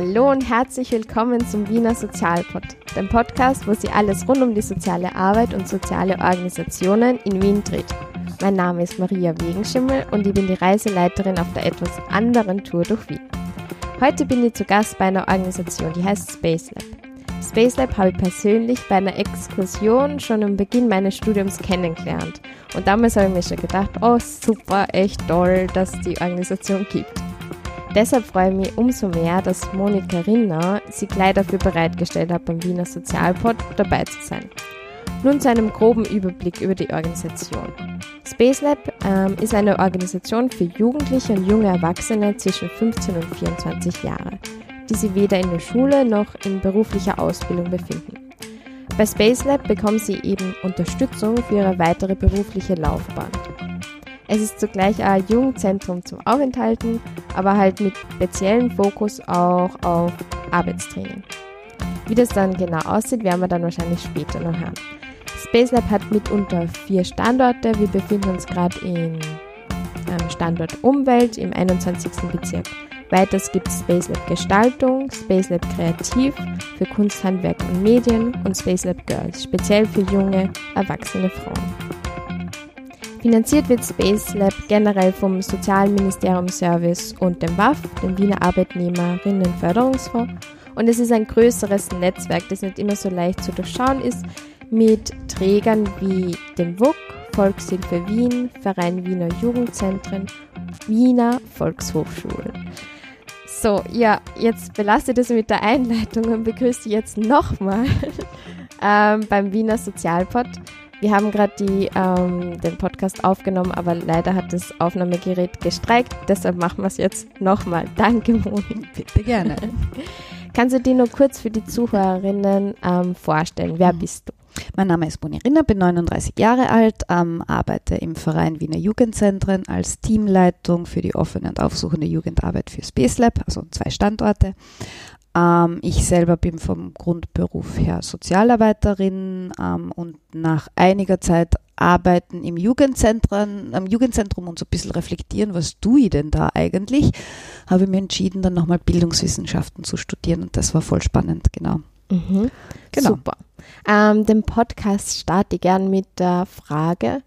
Hallo und herzlich willkommen zum Wiener Sozialpod, dem Podcast, wo sie alles rund um die soziale Arbeit und soziale Organisationen in Wien dreht. Mein Name ist Maria Wegenschimmel und ich bin die Reiseleiterin auf der etwas anderen Tour durch Wien. Heute bin ich zu Gast bei einer Organisation, die heißt Space Lab. Space Lab habe ich persönlich bei einer Exkursion schon am Beginn meines Studiums kennengelernt. Und damals habe ich mir schon gedacht, oh super, echt toll, dass es die Organisation gibt. Deshalb freue ich mich umso mehr, dass Monika Rinner sich gleich dafür bereitgestellt hat, beim Wiener Sozialpod dabei zu sein. Nun zu einem groben Überblick über die Organisation. Space Lab ähm, ist eine Organisation für Jugendliche und junge Erwachsene zwischen 15 und 24 Jahre die sie weder in der Schule noch in beruflicher Ausbildung befinden. Bei Space Lab bekommen sie eben Unterstützung für ihre weitere berufliche Laufbahn. Es ist zugleich ein Jugendzentrum zum Aufenthalten, aber halt mit speziellem Fokus auch auf Arbeitstraining. Wie das dann genau aussieht, werden wir dann wahrscheinlich später noch hören. Space Lab hat mitunter vier Standorte. Wir befinden uns gerade in ähm, Standort Umwelt im 21. Bezirk. Weiters gibt es Spacelab Gestaltung, Spacelab Kreativ für Kunst, Handwerk und Medien und Spacelab Girls, speziell für junge, erwachsene Frauen. Finanziert wird Spacelab generell vom Sozialministerium Service und dem WAF, dem Wiener Arbeitnehmerinnenförderungsfonds. Und es ist ein größeres Netzwerk, das nicht immer so leicht zu durchschauen ist, mit Trägern wie dem WUK, Volkshilfe Wien, Verein Wiener Jugendzentren, Wiener Volkshochschulen. So, ja, jetzt belastet es mit der Einleitung und begrüße jetzt nochmal ähm, beim Wiener Sozialpod. Wir haben gerade ähm, den Podcast aufgenommen, aber leider hat das Aufnahmegerät gestreikt. Deshalb machen wir es jetzt nochmal. Danke, Moni. Bitte gerne. Kannst du dir nur kurz für die Zuhörerinnen ähm, vorstellen? Wer mhm. bist du? Mein Name ist Moni Rinner, bin 39 Jahre alt, ähm, arbeite im Verein Wiener Jugendzentren als Teamleitung für die offene und aufsuchende Jugendarbeit für Space Lab, also zwei Standorte. Ähm, ich selber bin vom Grundberuf her Sozialarbeiterin ähm, und nach einiger Zeit arbeiten im Jugendzentrum, am Jugendzentrum und so ein bisschen reflektieren, was tue ich denn da eigentlich, habe ich mir entschieden, dann nochmal Bildungswissenschaften zu studieren und das war voll spannend, genau. Mhm. Genau. Super. Ähm, den Podcast starte ich gern mit der Frage,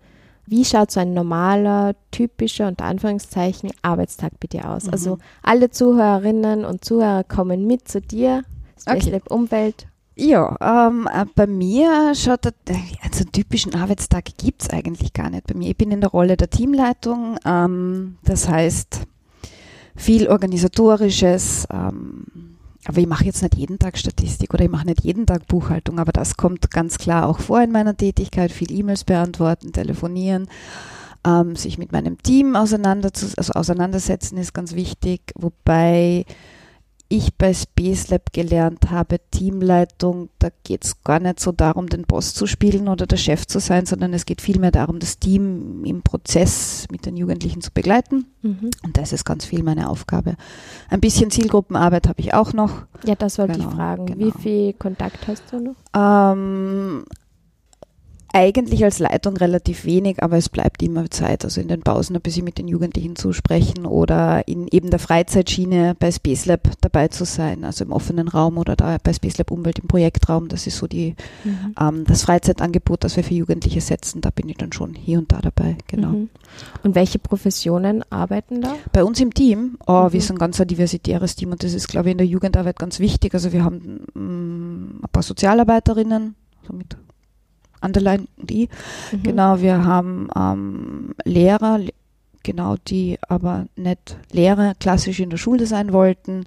wie schaut so ein normaler, typischer, unter Anführungszeichen, Arbeitstag bei dir aus? Mhm. Also alle Zuhörerinnen und Zuhörer kommen mit zu dir, Space okay. Lab Umwelt. Ja, ähm, äh, bei mir schaut der, also typischen Arbeitstag gibt es eigentlich gar nicht bei mir. Ich bin in der Rolle der Teamleitung, ähm, das heißt viel organisatorisches, ähm, aber ich mache jetzt nicht jeden Tag Statistik oder ich mache nicht jeden Tag Buchhaltung, aber das kommt ganz klar auch vor in meiner Tätigkeit. Viel E-Mails beantworten, telefonieren, ähm, sich mit meinem Team auseinander also auseinandersetzen ist ganz wichtig, wobei ich bei Space Lab gelernt habe, Teamleitung, da geht es gar nicht so darum, den Boss zu spielen oder der Chef zu sein, sondern es geht vielmehr darum, das Team im Prozess mit den Jugendlichen zu begleiten. Mhm. Und das ist ganz viel meine Aufgabe. Ein bisschen Zielgruppenarbeit habe ich auch noch. Ja, das wollte genau, ich fragen. Genau. Wie viel Kontakt hast du noch? Ähm, eigentlich als Leitung relativ wenig, aber es bleibt immer Zeit. Also in den Pausen ein bisschen mit den Jugendlichen zu sprechen oder in eben der Freizeitschiene bei Space Lab dabei zu sein, also im offenen Raum oder da bei Space Lab Umwelt im Projektraum. Das ist so die, mhm. ähm, das Freizeitangebot, das wir für Jugendliche setzen. Da bin ich dann schon hier und da dabei, genau. Mhm. Und welche Professionen arbeiten da? Bei uns im Team, oh, mhm. wir sind ganz ein diversitäres Team und das ist, glaube ich, in der Jugendarbeit ganz wichtig. Also wir haben mm, ein paar Sozialarbeiterinnen, so mit Underline die. Mhm. Genau, wir haben ähm, Lehrer, genau, die aber nicht Lehrer klassisch in der Schule sein wollten.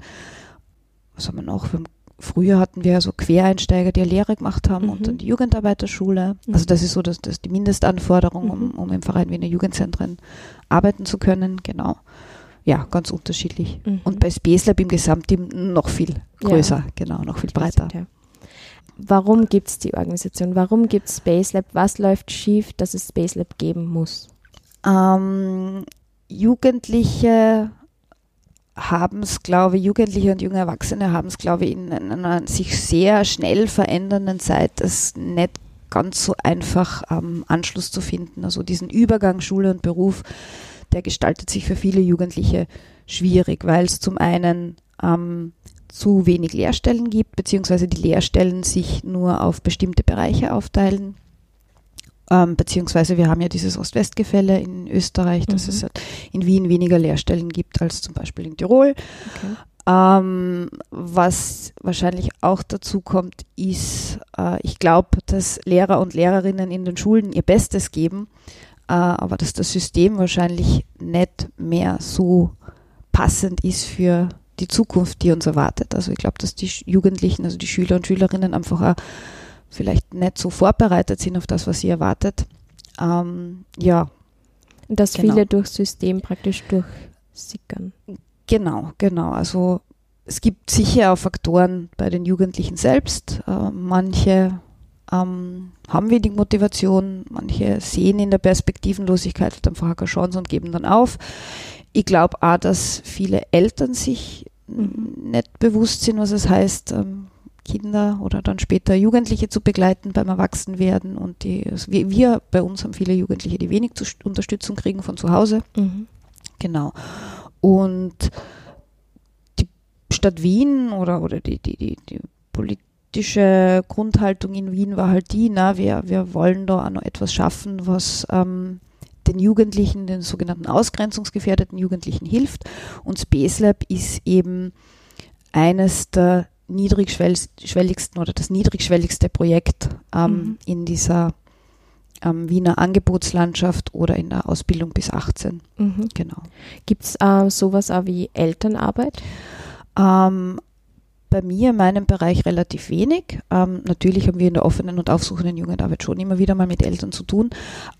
Was haben wir noch? Wir früher hatten wir so Quereinsteiger, die eine Lehre gemacht haben mhm. und dann die Jugendarbeiterschule. Mhm. Also das ist so das, das die Mindestanforderung, um, mhm. um im Verein wie in den Jugendzentren arbeiten zu können. Genau. Ja, ganz unterschiedlich. Mhm. Und bei Space Lab im Gesamtteam noch viel größer, ja. genau, noch viel breiter. Ja warum gibt es die Organisation? Warum gibt es Space Lab? Was läuft schief, dass es Space Lab geben muss? Ähm, Jugendliche haben es, glaube ich, Jugendliche und junge Erwachsene haben es, glaube ich, in einer sich sehr schnell verändernden Zeit, es nicht ganz so einfach ähm, Anschluss zu finden. Also diesen Übergang Schule und Beruf, der gestaltet sich für viele Jugendliche schwierig, weil es zum einen ähm, zu wenig Lehrstellen gibt, beziehungsweise die Lehrstellen sich nur auf bestimmte Bereiche aufteilen. Ähm, beziehungsweise wir haben ja dieses Ost-West-Gefälle in Österreich, dass Mhm. es halt in Wien weniger Lehrstellen gibt als zum Beispiel in Tirol. Okay. Ähm, was wahrscheinlich auch dazu kommt, ist, äh, ich glaube, dass Lehrer und Lehrerinnen in den Schulen ihr Bestes geben, äh, aber dass das System wahrscheinlich nicht mehr so passend ist für die Zukunft, die uns erwartet. Also ich glaube, dass die Jugendlichen, also die Schüler und Schülerinnen einfach auch vielleicht nicht so vorbereitet sind auf das, was sie erwartet. Ähm, ja, Und dass Genau. viele durchs System praktisch durchsickern. Genau, genau. Also es gibt sicher auch Faktoren bei den Jugendlichen selbst. Äh, manche ähm, haben wenig Motivation, manche sehen in der Perspektivenlosigkeit halt einfach keine Chance und geben dann auf. Ich glaube auch, dass viele Eltern sich Mhm. nicht bewusst sind, was es heißt, ähm, Kinder oder dann später Jugendliche zu begleiten beim Erwachsenwerden. Und die, also wir, wir bei uns haben viele Jugendliche, die wenig zu, Unterstützung kriegen von zu Hause. Mhm. Genau. Und die Stadt Wien oder, oder die, die, die, die politische Grundhaltung in Wien war halt die, na, wir, wir wollen da auch noch etwas schaffen, was ähm, den Jugendlichen, den sogenannten ausgrenzungsgefährdeten Jugendlichen hilft. Und Space Lab ist eben eines der niedrigschwelligsten oder das niedrigschwelligste Projekt ähm, Mhm. in dieser ähm, Wiener Angebotslandschaft oder in der Ausbildung bis 18. Mhm. Genau. Gibt es äh, sowas auch wie Elternarbeit? Ähm, bei mir in meinem Bereich relativ wenig. Ähm, natürlich haben wir in der offenen und aufsuchenden Jugendarbeit schon immer wieder mal mit Eltern zu tun.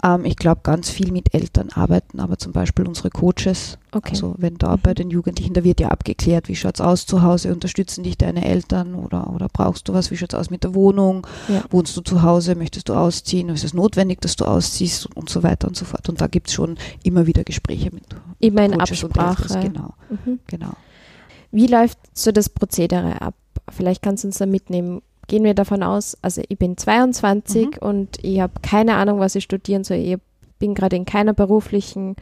Ähm, ich glaube, ganz viel mit Eltern arbeiten, aber zum Beispiel unsere Coaches. Okay. Also wenn da Mhm. bei den Jugendlichen, da wird ja abgeklärt, wie schaut's aus zu Hause, unterstützen dich deine Eltern oder, oder brauchst du was, wie schaut's aus mit der Wohnung, Ja. wohnst du zu Hause, möchtest du ausziehen, ist es notwendig, dass du ausziehst und, und so weiter und so fort. Und da gibt's schon immer wieder Gespräche mit Immer in Coaches und Eltern. Absprache. Genau, Mhm. genau. Wie läuft so das Prozedere ab? Vielleicht kannst du uns da mitnehmen. Gehen wir davon aus, also ich bin 22 Mhm. und ich habe keine Ahnung, was ich studieren soll. Ich bin gerade in keiner beruflichen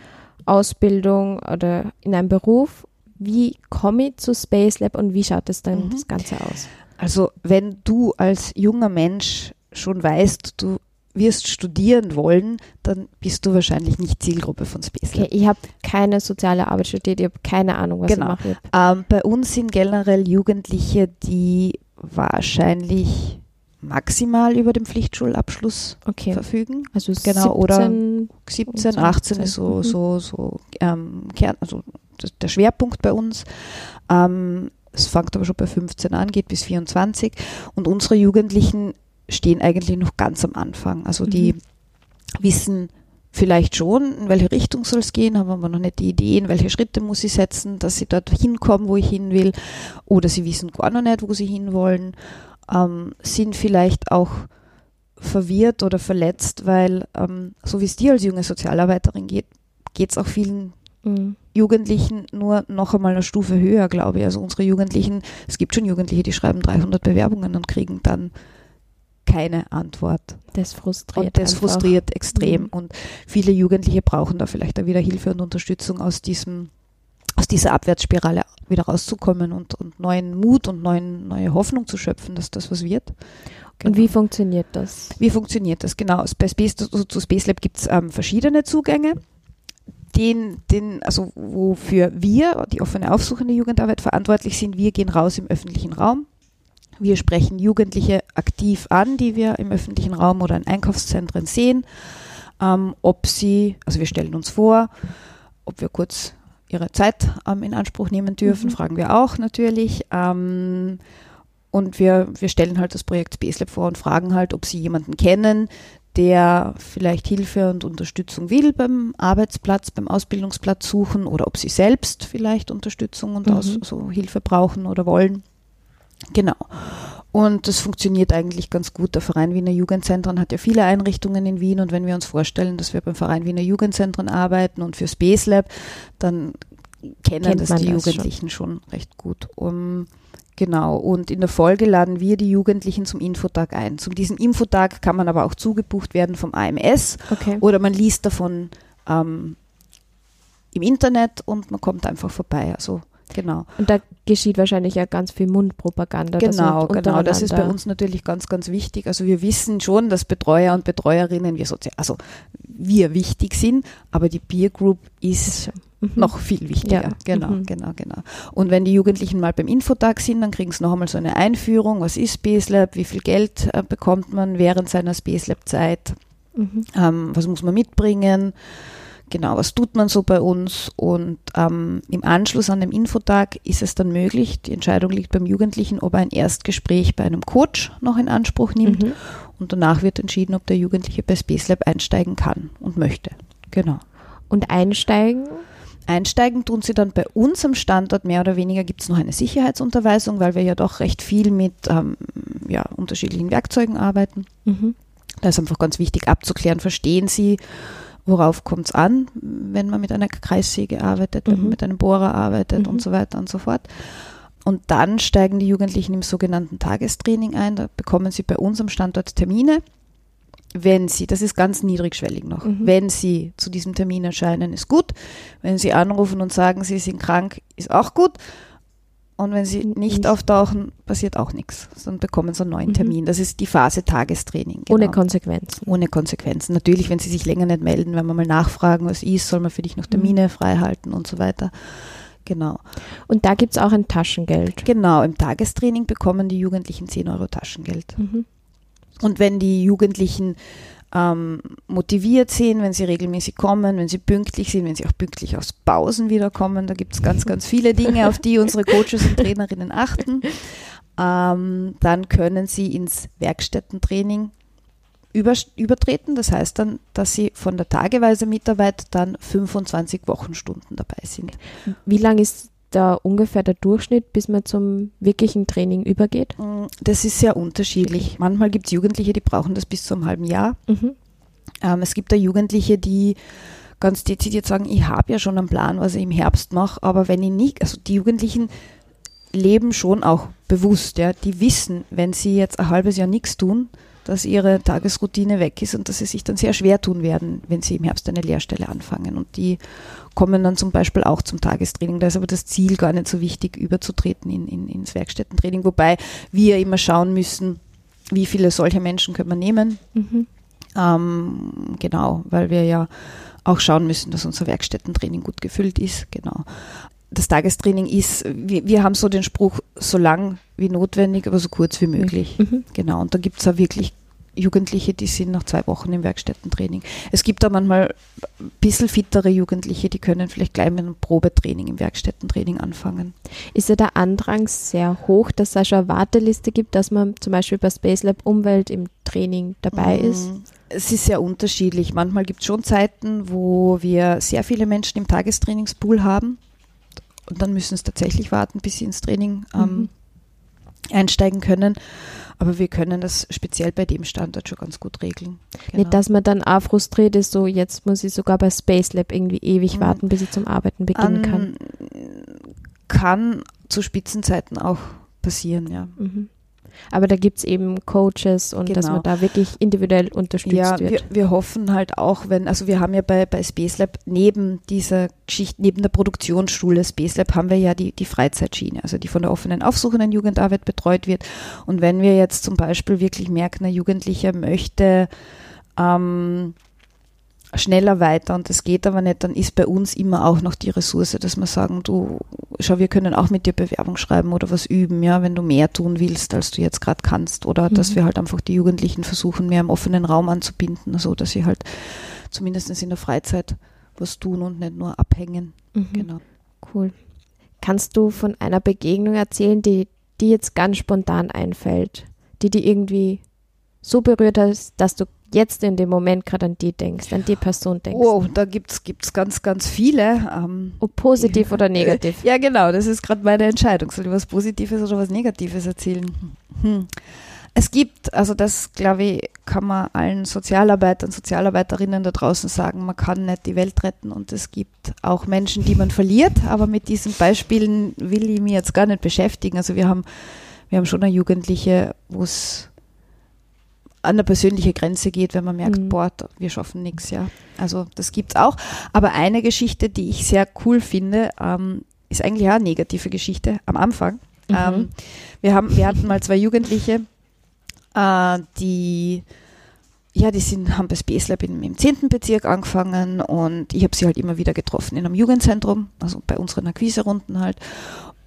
Ausbildung oder in einem Beruf. Wie komme ich zu Space Lab und wie schaut es dann Mhm. das Ganze aus? Also wenn du als junger Mensch schon weißt, du wirst studieren wollen, dann bist du wahrscheinlich nicht Zielgruppe von Space Okay, Lab. ich habe keine soziale Arbeit studiert, ich habe keine Ahnung, was Genau. ich mache. Ähm, bei uns sind generell Jugendliche, die wahrscheinlich maximal über den Pflichtschulabschluss Okay, verfügen. also genau, oder 17, 17, So, 18 ist so, mhm. so, so ähm, Kern, also der Schwerpunkt bei uns. Ähm, es fängt aber schon bei 15 an, geht bis 24. Und unsere Jugendlichen stehen eigentlich noch ganz am Anfang. Also die Mhm. wissen vielleicht schon, in welche Richtung soll es gehen, haben aber noch nicht die Idee, in welche Schritte muss ich setzen, dass sie dort hinkommen, wo ich hin will. Oder sie wissen gar noch nicht, wo sie hinwollen. Ähm, sind vielleicht auch verwirrt oder verletzt, weil ähm, so wie es dir als junge Sozialarbeiterin geht, geht es auch vielen Mhm. Jugendlichen nur noch einmal eine Stufe höher, glaube ich. Also unsere Jugendlichen, es gibt schon Jugendliche, die schreiben 300 Bewerbungen und kriegen dann keine Antwort. Das frustriert. Und das einfach. frustriert extrem. Mhm. Und viele Jugendliche brauchen da vielleicht auch wieder Hilfe und Unterstützung aus diesem, aus dieser Abwärtsspirale wieder rauszukommen und, und neuen Mut und neuen, neue Hoffnung zu schöpfen, dass das was wird. Und wie funktioniert das? Wie funktioniert das? Genau, bei Space, also zu Space Lab gibt es ähm, verschiedene Zugänge. Den, den, also wofür wir, die offene aufsuchende Jugendarbeit, verantwortlich sind, wir gehen raus im öffentlichen Raum. Wir sprechen Jugendliche aktiv an, die wir im öffentlichen Raum oder in Einkaufszentren sehen, ähm, ob sie, also wir stellen uns vor, ob wir kurz ihre Zeit ähm, in Anspruch nehmen dürfen, Mhm. fragen wir auch natürlich. Ähm, und wir, wir stellen halt das Projekt Space Lab vor und fragen halt, ob sie jemanden kennen, der vielleicht Hilfe und Unterstützung will beim Arbeitsplatz, beim Ausbildungsplatz suchen oder ob sie selbst vielleicht Unterstützung und Mhm. aus, so Hilfe brauchen oder wollen. Genau. Und das funktioniert eigentlich ganz gut. Der Verein Wiener Jugendzentren hat ja viele Einrichtungen in Wien und wenn wir uns vorstellen, dass wir beim Verein Wiener Jugendzentren arbeiten und für Space Lab, dann kennen Kennt das die das schon. Jugendlichen schon. recht gut. Um, genau. Und in der Folge laden wir die Jugendlichen zum Infotag ein. Zu diesem Infotag kann man aber auch zugebucht werden vom AMS Okay. oder man liest davon ähm, im Internet und man kommt einfach vorbei. Also Genau. Und da geschieht wahrscheinlich ja ganz viel Mundpropaganda. Genau, genau. Das ist bei uns natürlich ganz, ganz wichtig. Also wir wissen schon, dass Betreuer und Betreuerinnen, wir sozial, also wir wichtig sind, aber die Peer Group ist mhm. noch viel wichtiger. Ja. Genau, mhm. genau, genau. Und wenn die Jugendlichen mal beim Infotag sind, dann kriegen sie noch einmal so eine Einführung. Was ist Space Lab? Wie viel Geld äh, bekommt man während seiner Space Lab Zeit? Mhm. Ähm, was muss man mitbringen? Genau, was tut man so bei uns? Und ähm, im Anschluss an dem Infotag ist es dann möglich, die Entscheidung liegt beim Jugendlichen, ob er ein Erstgespräch bei einem Coach noch in Anspruch nimmt. Mhm. Und danach wird entschieden, ob der Jugendliche bei Space Lab einsteigen kann und möchte. Genau. Und einsteigen? Einsteigen tun sie dann bei uns am Standort mehr oder weniger gibt es noch eine Sicherheitsunterweisung, weil wir ja doch recht viel mit ähm, ja, unterschiedlichen Werkzeugen arbeiten. Mhm. Da ist einfach ganz wichtig abzuklären, verstehen sie, worauf kommt es an, wenn man mit einer Kreissäge arbeitet, wenn man mhm. mit einem Bohrer arbeitet mhm. und so weiter und so fort. Und dann steigen die Jugendlichen im sogenannten Tagestraining ein. Da bekommen sie bei uns am Standort Termine. Wenn sie, das ist ganz niedrigschwellig noch, mhm. wenn sie zu diesem Termin erscheinen, ist gut. Wenn sie anrufen und sagen, sie sind krank, ist auch gut. Und wenn sie nicht auftauchen, passiert auch nichts. Dann bekommen sie einen neuen mhm. Termin. Das ist die Phase Tagestraining. Genau. Ohne Konsequenzen. Ohne Konsequenzen. Natürlich, wenn sie sich länger nicht melden, wenn wir mal nachfragen, was ist, soll man für dich noch Termine mhm. frei halten und so weiter. Genau. Und da gibt es auch ein Taschengeld. Genau, im Tagestraining bekommen die Jugendlichen 10 Euro Taschengeld. Mhm. Und wenn die Jugendlichen ähm, motiviert sind, wenn sie regelmäßig kommen, wenn sie pünktlich sind, wenn sie auch pünktlich aus Pausen wiederkommen. Da gibt es ganz, ganz viele Dinge, auf die unsere Coaches und Trainerinnen achten. Ähm, dann können sie ins Werkstättentraining über, übertreten. Das heißt dann, dass sie von der tageweise Mitarbeit dann 25 Wochenstunden dabei sind. Wie lange ist da ungefähr der Durchschnitt, bis man zum wirklichen Training übergeht? Mm, das ist sehr unterschiedlich. Manchmal gibt es Jugendliche, die brauchen das bis zu einem halben Jahr. Mhm. Ähm, es gibt da Jugendliche, die ganz dezidiert sagen, ich habe ja schon einen Plan, was ich im Herbst mache, aber wenn ich nicht, also die Jugendlichen leben schon auch bewusst, ja, die wissen, wenn sie jetzt ein halbes Jahr nichts tun, dass ihre Tagesroutine weg ist und dass sie sich dann sehr schwer tun werden, wenn sie im Herbst eine Lehrstelle anfangen. Und die kommen dann zum Beispiel auch zum Tagestraining. Da ist aber das Ziel gar nicht so wichtig, überzutreten in, in, ins Werkstättentraining, wobei wir immer schauen müssen, wie viele solche Menschen können wir nehmen. Mhm. Ähm, genau, weil wir ja auch schauen müssen, dass unser Werkstättentraining gut gefüllt ist. Genau. Das Tagestraining ist, wir, wir haben so den Spruch, so lang wie notwendig, aber so kurz wie möglich. Mhm. Genau. Und da gibt es auch wirklich Jugendliche, die sind nach zwei Wochen im Werkstättentraining. Es gibt da manchmal ein bisschen fittere Jugendliche, die können vielleicht gleich mit einem Probetraining im Werkstättentraining anfangen. Ist ja der Andrang sehr hoch, dass es schon eine Warteliste gibt, dass man zum Beispiel bei Space Lab Umwelt im Training dabei mhm. ist? Es ist sehr unterschiedlich. Manchmal gibt es schon Zeiten, wo wir sehr viele Menschen im Tagestrainingspool haben. Und dann müssen es tatsächlich warten, bis sie ins Training ähm, mhm. einsteigen können. Aber wir können das speziell bei dem Standort schon ganz gut regeln. Genau. Nicht, dass man dann auch frustriert ist, so jetzt muss ich sogar bei Space Lab irgendwie ewig mhm. warten, bis ich zum Arbeiten beginnen kann. Kann zu Spitzenzeiten auch passieren, ja. Mhm. Aber da gibt es eben Coaches und genau. dass man da wirklich individuell unterstützt ja, wird. Wir, wir hoffen halt auch, wenn, also wir haben ja bei, bei Space Lab neben dieser Geschichte, neben der Produktionsschule Space Lab haben wir ja die, die Freizeitschiene, also die von der offenen aufsuchenden Jugendarbeit betreut wird. Und wenn wir jetzt zum Beispiel wirklich merken, ein Jugendlicher möchte ähm, schneller weiter und das geht aber nicht, dann ist bei uns immer auch noch die Ressource, dass wir sagen, du, schau, wir können auch mit dir Bewerbung schreiben oder was üben, ja, wenn du mehr tun willst, als du jetzt gerade kannst. Oder mhm. dass wir halt einfach die Jugendlichen versuchen, mehr im offenen Raum anzubinden, so dass sie halt zumindest in der Freizeit was tun und nicht nur abhängen. Mhm. Genau. Cool. Kannst du von einer Begegnung erzählen, die, die jetzt ganz spontan einfällt, die die irgendwie so berührt hat, dass du jetzt in dem Moment gerade an die denkst, an die Person denkst. Oh, da gibt es ganz, ganz viele. Ähm, Ob positiv ja, oder negativ. Ja, genau, das ist gerade meine Entscheidung. Soll ich was Positives oder was Negatives erzählen? Hm. Es gibt, also das glaube ich, kann man allen Sozialarbeitern, Sozialarbeiterinnen da draußen sagen, man kann nicht die Welt retten und es gibt auch Menschen, die man verliert, aber mit diesen Beispielen will ich mich jetzt gar nicht beschäftigen. Also wir haben, wir haben schon eine Jugendliche, wo es an der persönliche Grenze geht, wenn man merkt, mhm. boah, wir schaffen nichts, ja. Also das gibt es auch. Aber eine Geschichte, die ich sehr cool finde, ähm, ist eigentlich auch eine negative Geschichte am Anfang. Mhm. Ähm, wir, haben, wir hatten mal zwei Jugendliche, äh, die ja, die sind, haben bei Space Lab im 10. Bezirk angefangen und ich habe sie halt immer wieder getroffen in einem Jugendzentrum, also bei unseren Akquiserunden halt.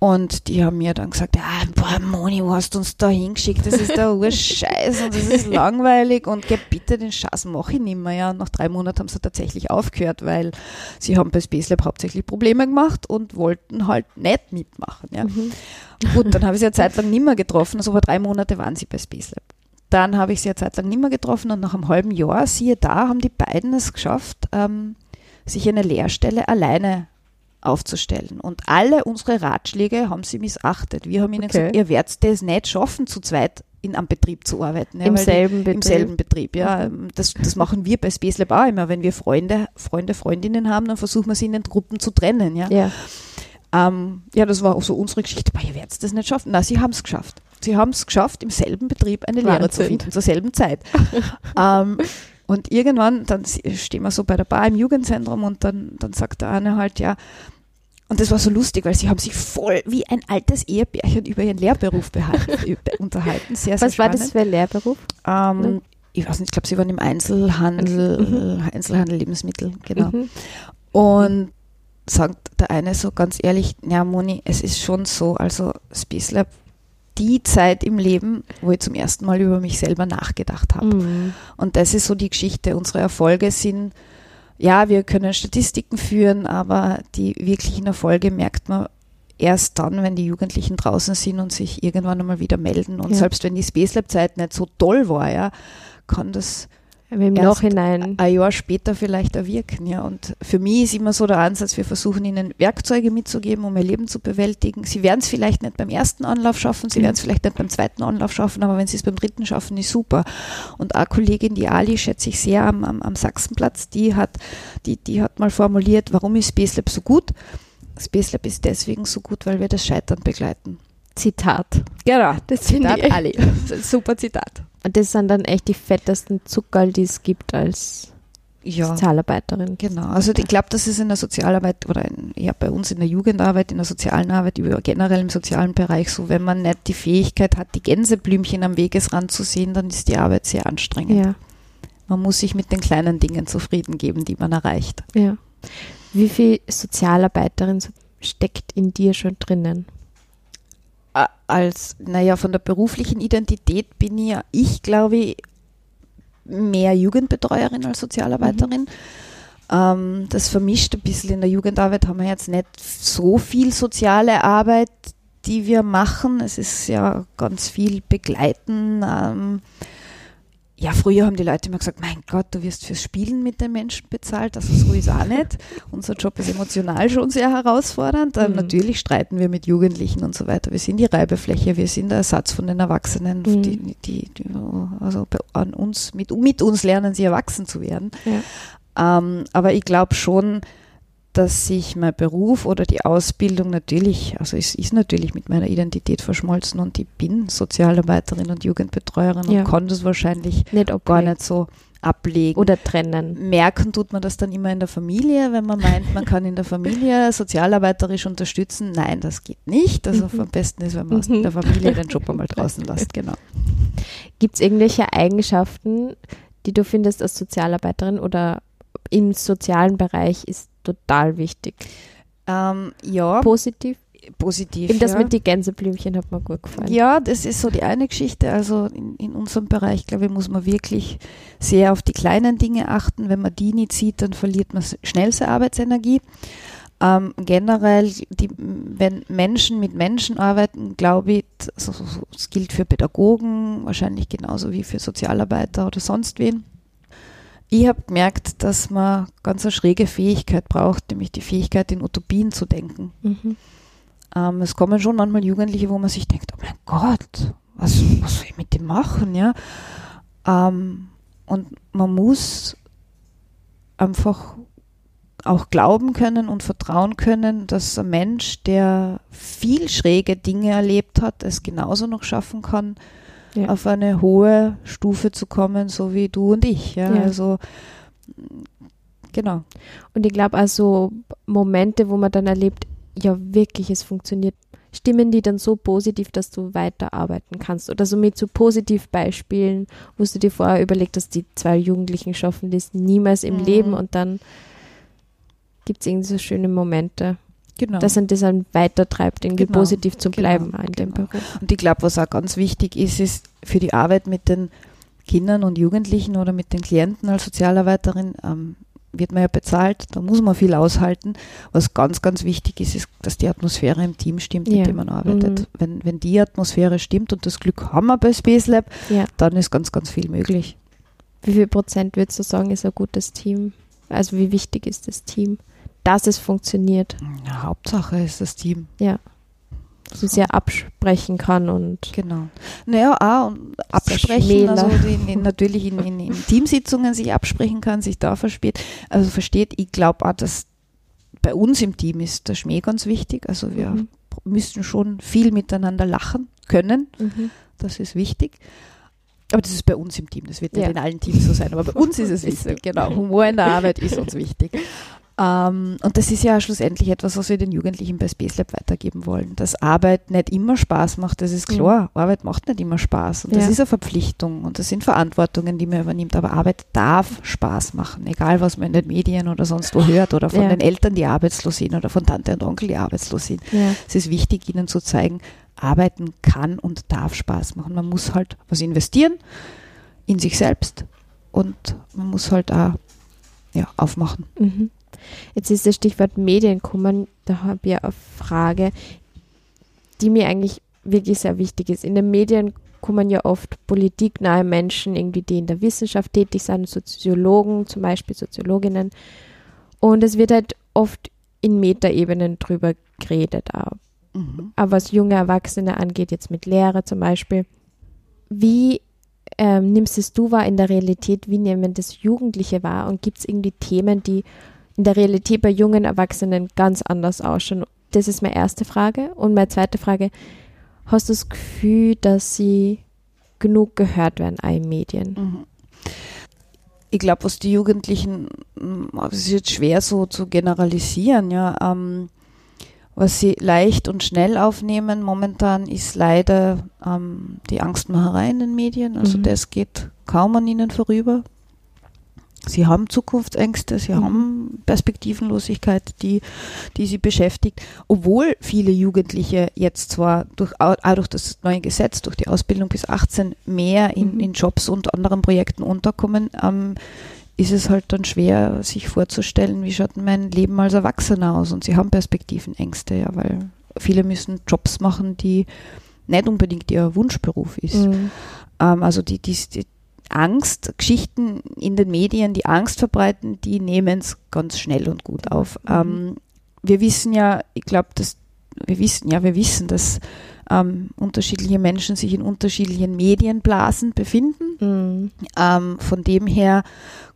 Und die haben mir dann gesagt, ja, boah, Moni, wo hast du uns da hingeschickt? Das ist der Urscheiß und das ist langweilig und geh bitte den Scheiß mach ich nicht mehr. Ja, und nach drei Monaten haben sie tatsächlich aufgehört, weil sie haben bei Space Lab hauptsächlich Probleme gemacht und wollten halt nicht mitmachen. Ja. Mhm. Gut, dann habe ich sie eine Zeit lang nicht mehr getroffen, also über drei Monate waren sie bei Space Lab. Dann habe ich sie eine Zeit lang nicht mehr getroffen und nach einem halben Jahr, siehe da, haben die beiden es geschafft, ähm, sich eine Lehrstelle alleine aufzustellen. Und alle unsere Ratschläge haben sie missachtet. Wir haben ihnen Okay. gesagt, ihr werdet das nicht schaffen, zu zweit in einem Betrieb zu arbeiten. Ja, Im weil die- selben Im Betrieb. selben Betrieb, ja. Das, das machen wir bei Space Lab auch immer. Wenn wir Freunde, Freunde, Freundinnen haben, dann versuchen wir sie in den Gruppen zu trennen, ja. Ja. Ähm, ja, das war auch so unsere Geschichte. Aber ihr werdet das nicht schaffen. Na, sie haben es geschafft. Sie haben es geschafft, im selben Betrieb eine Lehre zu Wahnsinn. finden, zur selben Zeit. ähm, und irgendwann, dann stehen wir so bei der Bar im Jugendzentrum und dann, dann sagt der eine halt, ja, und das war so lustig, weil sie haben sich voll wie ein altes Ehepärchen über ihren Lehrberuf unterhalten. Sehr, sehr Was war spannend. das für ein Lehrberuf? Ähm, ich weiß nicht, ich glaube, sie waren im Einzelhandel, Einzelhandel Lebensmittel, genau. Mhm. Und sagt der eine so ganz ehrlich, ja Moni, es ist schon so, also Space Lab, die Zeit im Leben, wo ich zum ersten Mal über mich selber nachgedacht habe. Mhm. Und das ist so die Geschichte. Unsere Erfolge sind, ja, wir können Statistiken führen, aber die wirklichen Erfolge merkt man erst dann, wenn die Jugendlichen draußen sind und sich irgendwann einmal wieder melden. Und Ja. selbst wenn die Space Lab Zeit nicht so toll war, ja, kann das Im Nachhinein. ein Jahr später vielleicht erwirken. Ja. Und für mich ist immer so der Ansatz, wir versuchen ihnen Werkzeuge mitzugeben, um ihr Leben zu bewältigen. Sie werden es vielleicht nicht beim ersten Anlauf schaffen, sie Mhm. werden es vielleicht nicht beim zweiten Anlauf schaffen, aber wenn sie es beim dritten schaffen, ist super. Und eine Kollegin, die Ali, schätze ich sehr am, am, am Sachsenplatz, die hat, die, die hat mal formuliert, warum ist Space Lab so gut? Space Lab ist deswegen so gut, weil wir das Scheitern begleiten. Zitat. Genau, Das Zitat. Ali. Super Zitat. Und das sind dann echt die fettesten Zuckerl, die es gibt als Ja. Sozialarbeiterin. Genau, also ich glaube, das ist in der Sozialarbeit oder in, ja, bei uns in der Jugendarbeit, in der sozialen Arbeit, über, generell im sozialen Bereich so, wenn man nicht die Fähigkeit hat, die Gänseblümchen am Wegesrand zu sehen, dann ist die Arbeit sehr anstrengend. Ja, Man muss sich mit den kleinen Dingen zufrieden geben, die man erreicht. ja. Wie viel Sozialarbeiterin so- steckt in dir schon drinnen? Als, naja, von der beruflichen Identität bin ich ja, ich glaube, ich, mehr Jugendbetreuerin als Sozialarbeiterin. Ähm, das vermischt ein bisschen in der Jugendarbeit, haben wir jetzt nicht so viel soziale Arbeit, die wir machen. Es ist ja ganz viel Begleiten. Ähm, ja, früher haben die Leute immer gesagt, mein Gott, du wirst fürs Spielen mit den Menschen bezahlt. So ist auch nicht. Unser Job ist emotional schon sehr herausfordernd. Ähm, Mhm. Natürlich streiten wir mit Jugendlichen und so weiter. Wir sind die Reibefläche, wir sind der Ersatz von den Erwachsenen. Mhm. Die, die, die, also an uns, mit, mit uns lernen sie erwachsen zu werden. Ja. Ähm, aber ich glaube schon, dass sich mein Beruf oder die Ausbildung natürlich, also es ist natürlich mit meiner Identität verschmolzen und ich bin Sozialarbeiterin und Jugendbetreuerin Ja. und kann das wahrscheinlich Nicht ob gar nicht so ablegen. Oder trennen. Merken tut man das dann immer in der Familie, wenn man meint, man kann in der Familie sozialarbeiterisch unterstützen. Nein, das geht nicht. Also Mhm. am besten ist, wenn man aus Mhm. der Familie den Job einmal draußen lässt. Genau. Gibt es irgendwelche Eigenschaften, die du findest als Sozialarbeiterin oder im sozialen Bereich ist total wichtig? Ähm, ja, Positiv? positiv. Eben das ja. mit die Gänseblümchen hat mir gut gefallen. Ja, das ist so die eine Geschichte. Also in, in unserem Bereich, glaube ich, muss man wirklich sehr auf die kleinen Dinge achten. Wenn man die nicht sieht, dann verliert man schnell seine Arbeitsenergie. Ähm, generell, die, wenn Menschen mit Menschen arbeiten, glaube ich, also, so- das gilt für Pädagogen, wahrscheinlich genauso wie für Sozialarbeiter oder sonst wen. Ich habe gemerkt, dass man ganz eine schräge Fähigkeit braucht, nämlich die Fähigkeit, in Utopien zu denken. Mhm. Ähm, es kommen schon manchmal Jugendliche, wo man sich denkt, oh mein Gott, was, was soll ich mit dem machen, ja? Ähm, und man muss einfach auch glauben können und vertrauen können, dass ein Mensch, der viel schräge Dinge erlebt hat, es genauso noch schaffen kann, Ja. auf eine hohe Stufe zu kommen, so wie du und ich. Ja? Ja. Also genau. Und ich glaube also Momente, wo man dann erlebt, ja wirklich, es funktioniert, stimmen die dann so positiv, dass du weiterarbeiten kannst? Oder so mit so Positivbeispielen, wo du dir vorher überlegt hast, die zwei Jugendlichen schaffen das niemals im Mhm. Leben und dann gibt es irgendwie so schöne Momente, Genau. dass man das dann weitertreibt, irgendwie Genau, positiv zu genau, bleiben in dem genau. Beruf. Und ich glaube, was auch ganz wichtig ist, ist für die Arbeit mit den Kindern und Jugendlichen oder mit den Klienten als Sozialarbeiterin ähm, wird man ja bezahlt, da muss man viel aushalten. Was ganz, ganz wichtig ist, ist, dass die Atmosphäre im Team stimmt, Ja. mit dem man arbeitet. Mhm. Wenn, wenn die Atmosphäre stimmt und das Glück haben wir bei Space Lab, Ja. dann ist ganz, ganz viel möglich. Wie viel Prozent würdest du sagen, ist ein gutes Team? Also wie wichtig ist das Team, dass es funktioniert, Ja, Hauptsache ist das Team. dass man sehr absprechen kann und Genau. Naja, auch und absprechen, also die, die natürlich in, in, in Teamsitzungen sich absprechen kann, sich da versteht. Also versteht, ich glaube auch, dass bei uns im Team ist der Schmäh ganz wichtig. Also wir Mhm. müssen schon viel miteinander lachen können. Mhm. Das ist wichtig. Aber das ist bei uns im Team. Das wird nicht Ja. in allen Teams so sein. Aber bei uns ist es wichtig. Genau. Humor in der Arbeit ist uns wichtig. Ähm, und das ist ja schlussendlich etwas, was wir den Jugendlichen bei Space Lab weitergeben wollen. Dass Arbeit nicht immer Spaß macht, das ist klar. Arbeit macht nicht immer Spaß. Und das Ja. ist eine Verpflichtung und das sind Verantwortungen, die man übernimmt. Aber Arbeit darf Spaß machen, egal was man in den Medien oder sonst wo hört oder von Ja. den Eltern, die arbeitslos sind oder von Tante und Onkel, die arbeitslos sind. Ja. Es ist wichtig, ihnen zu zeigen, arbeiten kann und darf Spaß machen. Man muss halt was investieren in sich selbst und man muss halt auch ja, aufmachen. Mhm. Jetzt ist das Stichwort Medien gekommen. Da habe ich eine Frage, die mir eigentlich wirklich sehr wichtig ist. In den Medien kommen ja oft politiknahe Menschen, irgendwie die in der Wissenschaft tätig sind, Soziologen, zum Beispiel Soziologinnen. Und es wird halt oft in Metaebenen drüber geredet, auch. Mhm. Aber was junge Erwachsene angeht, jetzt mit Lehre zum Beispiel, wie ähm, nimmst es du wahr in der Realität, wie nehmen das Jugendliche wahr und gibt es irgendwie Themen, die in der Realität bei jungen Erwachsenen ganz anders ausschauen? Das ist meine erste Frage. Und meine zweite Frage, hast du das Gefühl, dass sie genug gehört werden in Medien? Mhm. Ich glaube, was die Jugendlichen, mm, es ist jetzt schwer so zu generalisieren, ja. Ähm, was sie leicht und schnell aufnehmen momentan ist leider ähm, die Angstmacherei in den Medien. Also Mhm. das geht kaum an ihnen vorüber. Sie haben Zukunftsängste, sie Mhm. haben Perspektivenlosigkeit, die, die sie beschäftigt. Obwohl viele Jugendliche jetzt zwar durch, auch durch das neue Gesetz, durch die Ausbildung bis 18 mehr in, Mhm. in Jobs und anderen Projekten unterkommen, ähm, ist es halt dann schwer, sich vorzustellen, wie schaut mein Leben als Erwachsener aus. Und sie haben Perspektivenängste, ja, weil viele müssen Jobs machen, die nicht unbedingt ihr Wunschberuf ist. Mhm. Ähm, also die, die, die Angst, Geschichten in den Medien, die Angst verbreiten, die nehmen es ganz schnell und gut auf. Mhm. Ähm, wir wissen ja, ich glaube, dass wir wissen, ja, wir wissen, dass ähm, unterschiedliche Menschen sich in unterschiedlichen Medienblasen befinden. Mhm. Ähm, von dem her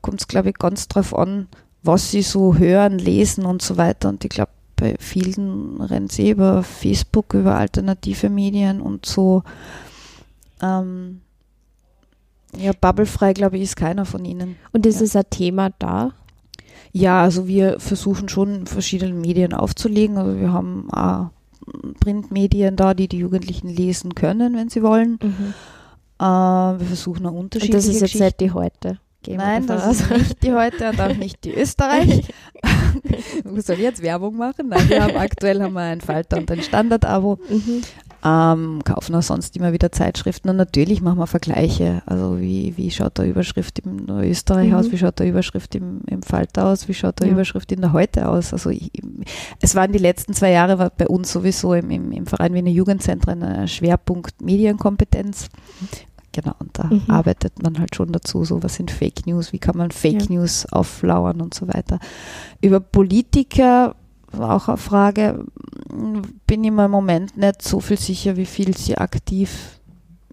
kommt es, glaube ich, ganz drauf an, was sie so hören, lesen und so weiter. Und ich glaube, bei vielen rennt sie über Facebook, über alternative Medien und so. Ähm, ja, bubblefrei, glaube ich, ist keiner von ihnen. Und ist Ja. es ein Thema da? Ja, also wir versuchen schon verschiedene Medien aufzulegen. Also wir haben auch Printmedien da, die die Jugendlichen lesen können, wenn sie wollen. Mhm. Äh, wir versuchen auch Und unterschiedliche das ist jetzt nicht die heute. Gehen Nein, das aus. ist nicht die heute und auch nicht die Österreich. Soll ich jetzt Werbung machen? Nein, wir haben aktuell haben wir ein Falter und ein Standard-Abo. Mhm. Ähm, kaufen auch sonst immer wieder Zeitschriften und natürlich machen wir Vergleiche. Also wie, wie schaut der Überschrift im Österreich Mhm. aus, wie schaut der Überschrift im, im Falter aus, wie schaut der Ja. Überschrift in der Heute aus. Also ich, es waren die letzten zwei Jahre war bei uns sowieso im, im, im Verein Wiener Jugendzentren ein Schwerpunkt Medienkompetenz. Genau, und da Mhm. arbeitet man halt schon dazu, so was sind Fake News, wie kann man Fake Ja. News auflauern und so weiter. Über Politiker auch eine Frage, bin ich mir im Moment nicht so viel sicher, wie viel sie aktiv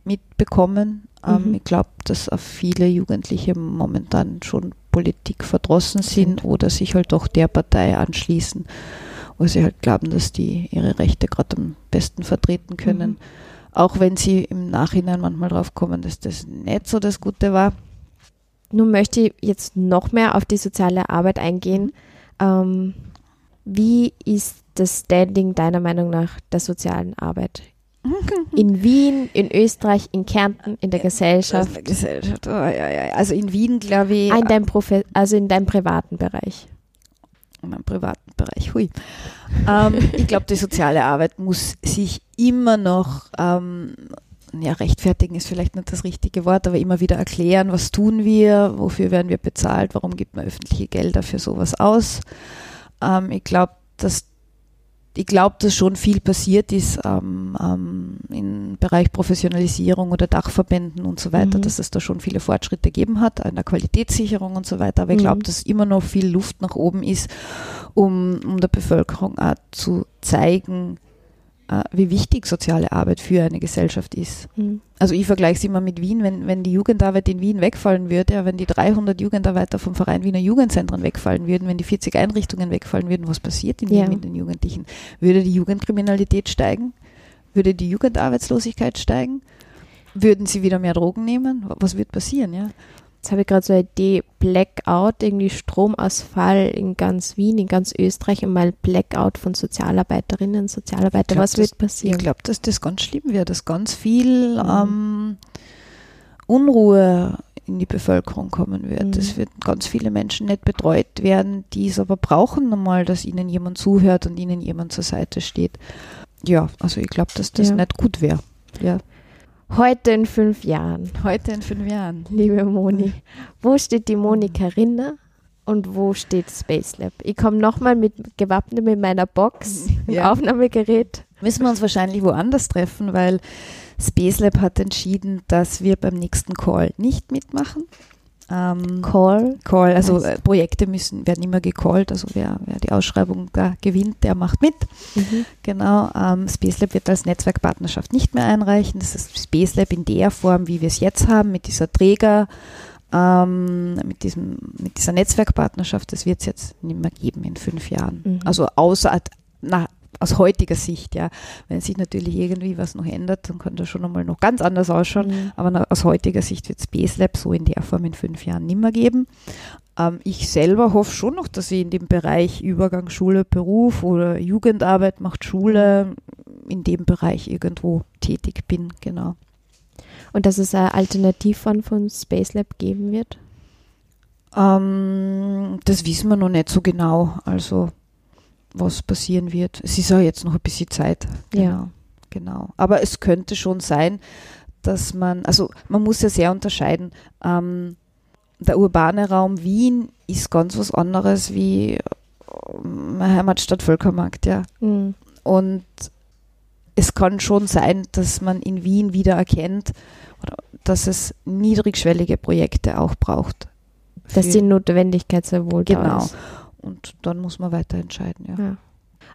mitbekommen. Ähm, Mhm. ich glaube, dass auch viele Jugendliche momentan schon Politik verdrossen sind Sind. oder sich halt doch der Partei anschließen, wo sie halt glauben, dass die ihre Rechte gerade am besten vertreten können. Mhm. Auch wenn sie im Nachhinein manchmal drauf kommen, dass das nicht so das Gute war. Nun möchte ich jetzt noch mehr auf die soziale Arbeit eingehen. Ähm, Wie ist das Standing deiner Meinung nach der sozialen Arbeit? In Wien, in Österreich, in Kärnten, in der Gesellschaft? In der Gesellschaft, oh, ja, ja. Also in Wien, glaube ich. Ah, in deinem Profi also in deinem privaten Bereich. In meinem privaten Bereich, hui. ähm, ich glaube, die soziale Arbeit muss sich immer noch ähm, ja, rechtfertigen ist vielleicht nicht das richtige Wort, aber immer wieder erklären, was tun wir, wofür werden wir bezahlt, warum gibt man öffentliche Gelder für sowas aus. Ähm, ich glaube, dass ich glaube, dass schon viel passiert ist ähm, ähm, im Bereich Professionalisierung oder Dachverbänden und so weiter, mhm. dass es da schon viele Fortschritte gegeben hat, an der Qualitätssicherung und so weiter. Aber ich glaube, mhm. dass immer noch viel Luft nach oben ist, um, um der Bevölkerung auch zu zeigen, wie wichtig soziale Arbeit für eine Gesellschaft ist. Mhm. Also ich vergleiche es immer mit Wien, wenn, wenn die Jugendarbeit in Wien wegfallen würde, ja, wenn die 300 Jugendarbeiter vom Verein Wiener Jugendzentren wegfallen würden, wenn die 40 Einrichtungen wegfallen würden, was passiert in Wien ja. mit den Jugendlichen? Würde die Jugendkriminalität steigen? Würde die Jugendarbeitslosigkeit steigen? Würden sie wieder mehr Drogen nehmen? Was wird passieren? Ja? Jetzt habe ich gerade so eine Idee, Blackout, irgendwie Stromausfall in ganz Wien, in ganz Österreich und mal Blackout von Sozialarbeiterinnen und Sozialarbeitern. Glaub, Was wird das, passieren? Ich glaube, dass das ganz schlimm wird, dass ganz viel mhm. ähm, Unruhe in die Bevölkerung kommen wird. Mhm. Es wird ganz viele Menschen nicht betreut werden, die es aber brauchen nochmal, dass ihnen jemand zuhört und ihnen jemand zur Seite steht. Ja, also ich glaube, dass das ja. nicht gut wäre. Ja. Heute in fünf Jahren. Heute in fünf Jahren. Liebe Moni, wo steht die Monika Rinder und wo steht Space Lab? Ich komme nochmal mit gewappnet mit meiner Box, ja. Aufnahmegerät. Müssen wir uns wahrscheinlich woanders treffen, weil Space Lab hat entschieden, dass wir beim nächsten Call nicht mitmachen. Ähm, Call. Call, also äh, Projekte müssen, werden immer gecallt, also wer, wer die Ausschreibung da gewinnt, der macht mit. Mhm. Genau, ähm, Space Lab wird als Netzwerkpartnerschaft nicht mehr einreichen. Das ist Space Lab in der Form, wie wir es jetzt haben, mit dieser Träger, ähm, mit, diesem, mit dieser Netzwerkpartnerschaft, das wird es jetzt nicht mehr geben in fünf Jahren. Mhm. Also außer na, aus heutiger Sicht, ja. Wenn sich natürlich irgendwie was noch ändert, dann kann das schon einmal noch ganz anders ausschauen. Mhm. Aber aus heutiger Sicht wird Space Lab so in der Form in fünf Jahren nicht mehr geben. Ähm, ich selber hoffe schon noch, dass ich in dem Bereich Übergang Schule, Beruf oder Jugendarbeit macht Schule in dem Bereich irgendwo tätig bin, genau. Und dass es eine Alternativform von Space Lab geben wird? Ähm, das wissen wir noch nicht so genau. Also was passieren wird. Es ist ja jetzt noch ein bisschen Zeit. Genau. Ja. Genau. Aber es könnte schon sein, dass man, also man muss ja sehr unterscheiden. Ähm, der urbane Raum Wien ist ganz was anderes wie äh, meine Heimatstadt Völkermarkt, ja. Mhm. Und es kann schon sein, dass man in Wien wieder erkennt, dass es niedrigschwellige Projekte auch braucht. Dass die Notwendigkeit sehr wohl genau. da ist. Genau und dann muss man weiter entscheiden, ja. ja.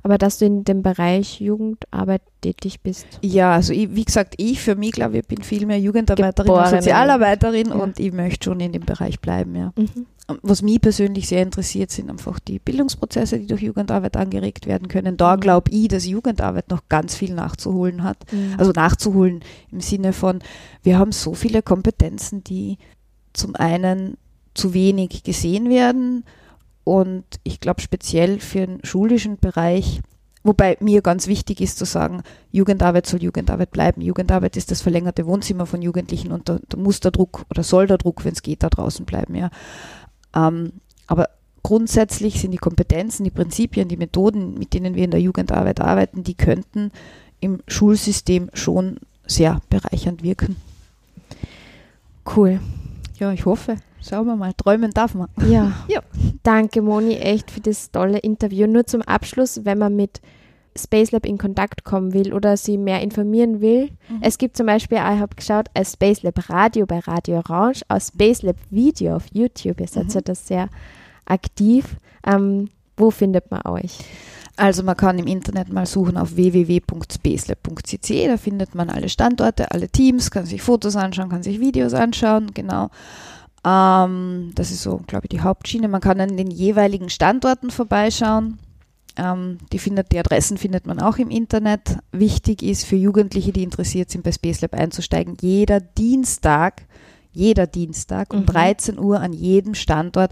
Aber dass du in dem Bereich Jugendarbeit tätig bist? Ja, also ich, wie gesagt, ich für mich glaube ich bin viel mehr Jugendarbeiterin Geborene. und Sozialarbeiterin ja. und ich möchte schon in dem Bereich bleiben, ja. Mhm. Was mich persönlich sehr interessiert, sind einfach die Bildungsprozesse, die durch Jugendarbeit angeregt werden können. Da mhm. glaube ich, dass Jugendarbeit noch ganz viel nachzuholen hat. Mhm. Also nachzuholen im Sinne von, wir haben so viele Kompetenzen, die zum einen zu wenig gesehen werden, und ich glaube speziell für den schulischen Bereich, wobei mir ganz wichtig ist zu sagen, Jugendarbeit soll Jugendarbeit bleiben. Jugendarbeit ist das verlängerte Wohnzimmer von Jugendlichen und da, da muss der Druck oder soll der Druck, wenn es geht, da draußen bleiben. Ja. Ähm, aber grundsätzlich sind die Kompetenzen, die Prinzipien, die Methoden, mit denen wir in der Jugendarbeit arbeiten, die könnten im Schulsystem schon sehr bereichernd wirken. Cool. Ja, ich hoffe. Schauen wir mal, träumen darf man. Ja. ja. Danke, Moni, echt für das tolle Interview. Nur zum Abschluss, wenn man mit Space Lab in Kontakt kommen will oder sie mehr informieren will. Mhm. Es gibt zum Beispiel, ich habe geschaut, ein Space Lab Radio bei Radio Orange, ein Space Lab Video auf YouTube. Ihr seid mhm. ja das sehr aktiv. Ähm, wo findet man euch? Also man kann im Internet mal suchen auf www.spacelab.cc, da findet man alle Standorte, alle Teams, kann sich Fotos anschauen, kann sich Videos anschauen, genau. Ähm, das ist so, glaube ich, die Hauptschiene. Man kann an den jeweiligen Standorten vorbeischauen. Ähm, die, findet, die Adressen findet man auch im Internet. Wichtig ist für Jugendliche, die interessiert sind, bei Space Lab einzusteigen, jeder Dienstag, jeder Dienstag um mhm. 13 Uhr an jedem Standort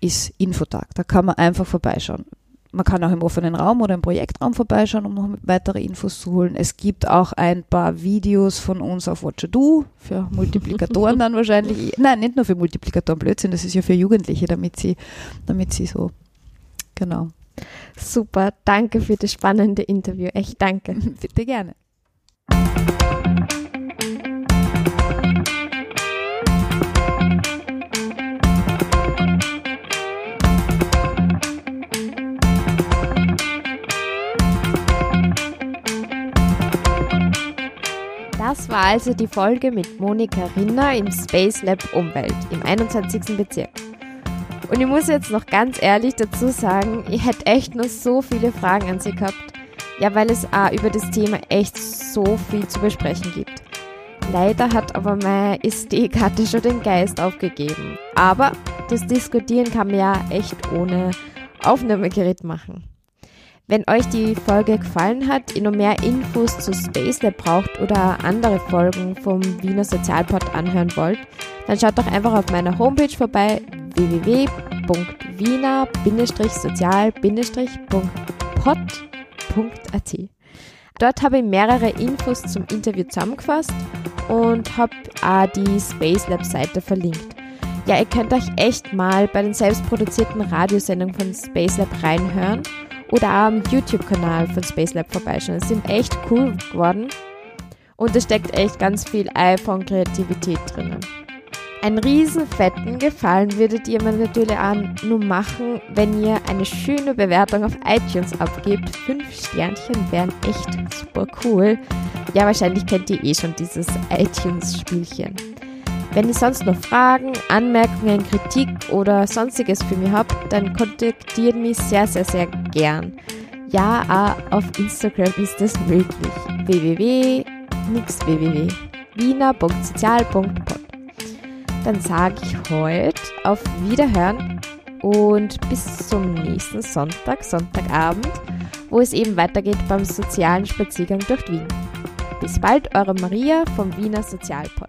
ist Infotag. Da kann man einfach vorbeischauen. Man kann auch im offenen Raum oder im Projektraum vorbeischauen, um noch weitere Infos zu holen. Es gibt auch ein paar Videos von uns auf Watcher Do für Multiplikatoren dann wahrscheinlich. Nein, nicht nur für Multiplikatoren, Blödsinn, das ist ja für Jugendliche, damit sie, damit sie so, genau. Super, danke für das spannende Interview. Echt danke. Bitte gerne. Das war also die Folge mit Monika Rinner im Space Lab Umwelt im 21. Bezirk. Und ich muss jetzt noch ganz ehrlich dazu sagen, ich hätte echt noch so viele Fragen an sie gehabt. Ja, weil es auch über das Thema echt so viel zu besprechen gibt. Leider hat aber meine SD-Karte schon den Geist aufgegeben. Aber das Diskutieren kann man ja echt ohne Aufnahmegerät machen. Wenn euch die Folge gefallen hat, ihr noch mehr Infos zu Space Lab braucht oder andere Folgen vom Wiener Sozialpod anhören wollt, dann schaut doch einfach auf meiner Homepage vorbei www.wiener-sozial-pod.at. Dort habe ich mehrere Infos zum Interview zusammengefasst und habe auch die Space Lab Seite verlinkt. Ja, ihr könnt euch echt mal bei den selbstproduzierten Radiosendungen von Space Lab reinhören oder auch am YouTube-Kanal von Space Lab vorbeischauen. Es sind echt cool geworden und es steckt echt ganz viel iPhone-Kreativität drinnen. Einen riesen fetten Gefallen würdet ihr mir natürlich auch nur machen, wenn ihr eine schöne Bewertung auf iTunes abgebt. Fünf Sternchen wären echt super cool. Ja, wahrscheinlich kennt ihr eh schon dieses iTunes-Spielchen. Wenn ihr sonst noch Fragen, Anmerkungen, Kritik oder sonstiges für mich habt, dann kontaktiert mich sehr, sehr, sehr gern. Ja, auch auf Instagram ist das möglich. www. Dann sage ich heute auf Wiederhören und bis zum nächsten Sonntag, Sonntagabend, wo es eben weitergeht beim sozialen Spaziergang durch Wien. Bis bald, eure Maria vom Wiener Sozialpod.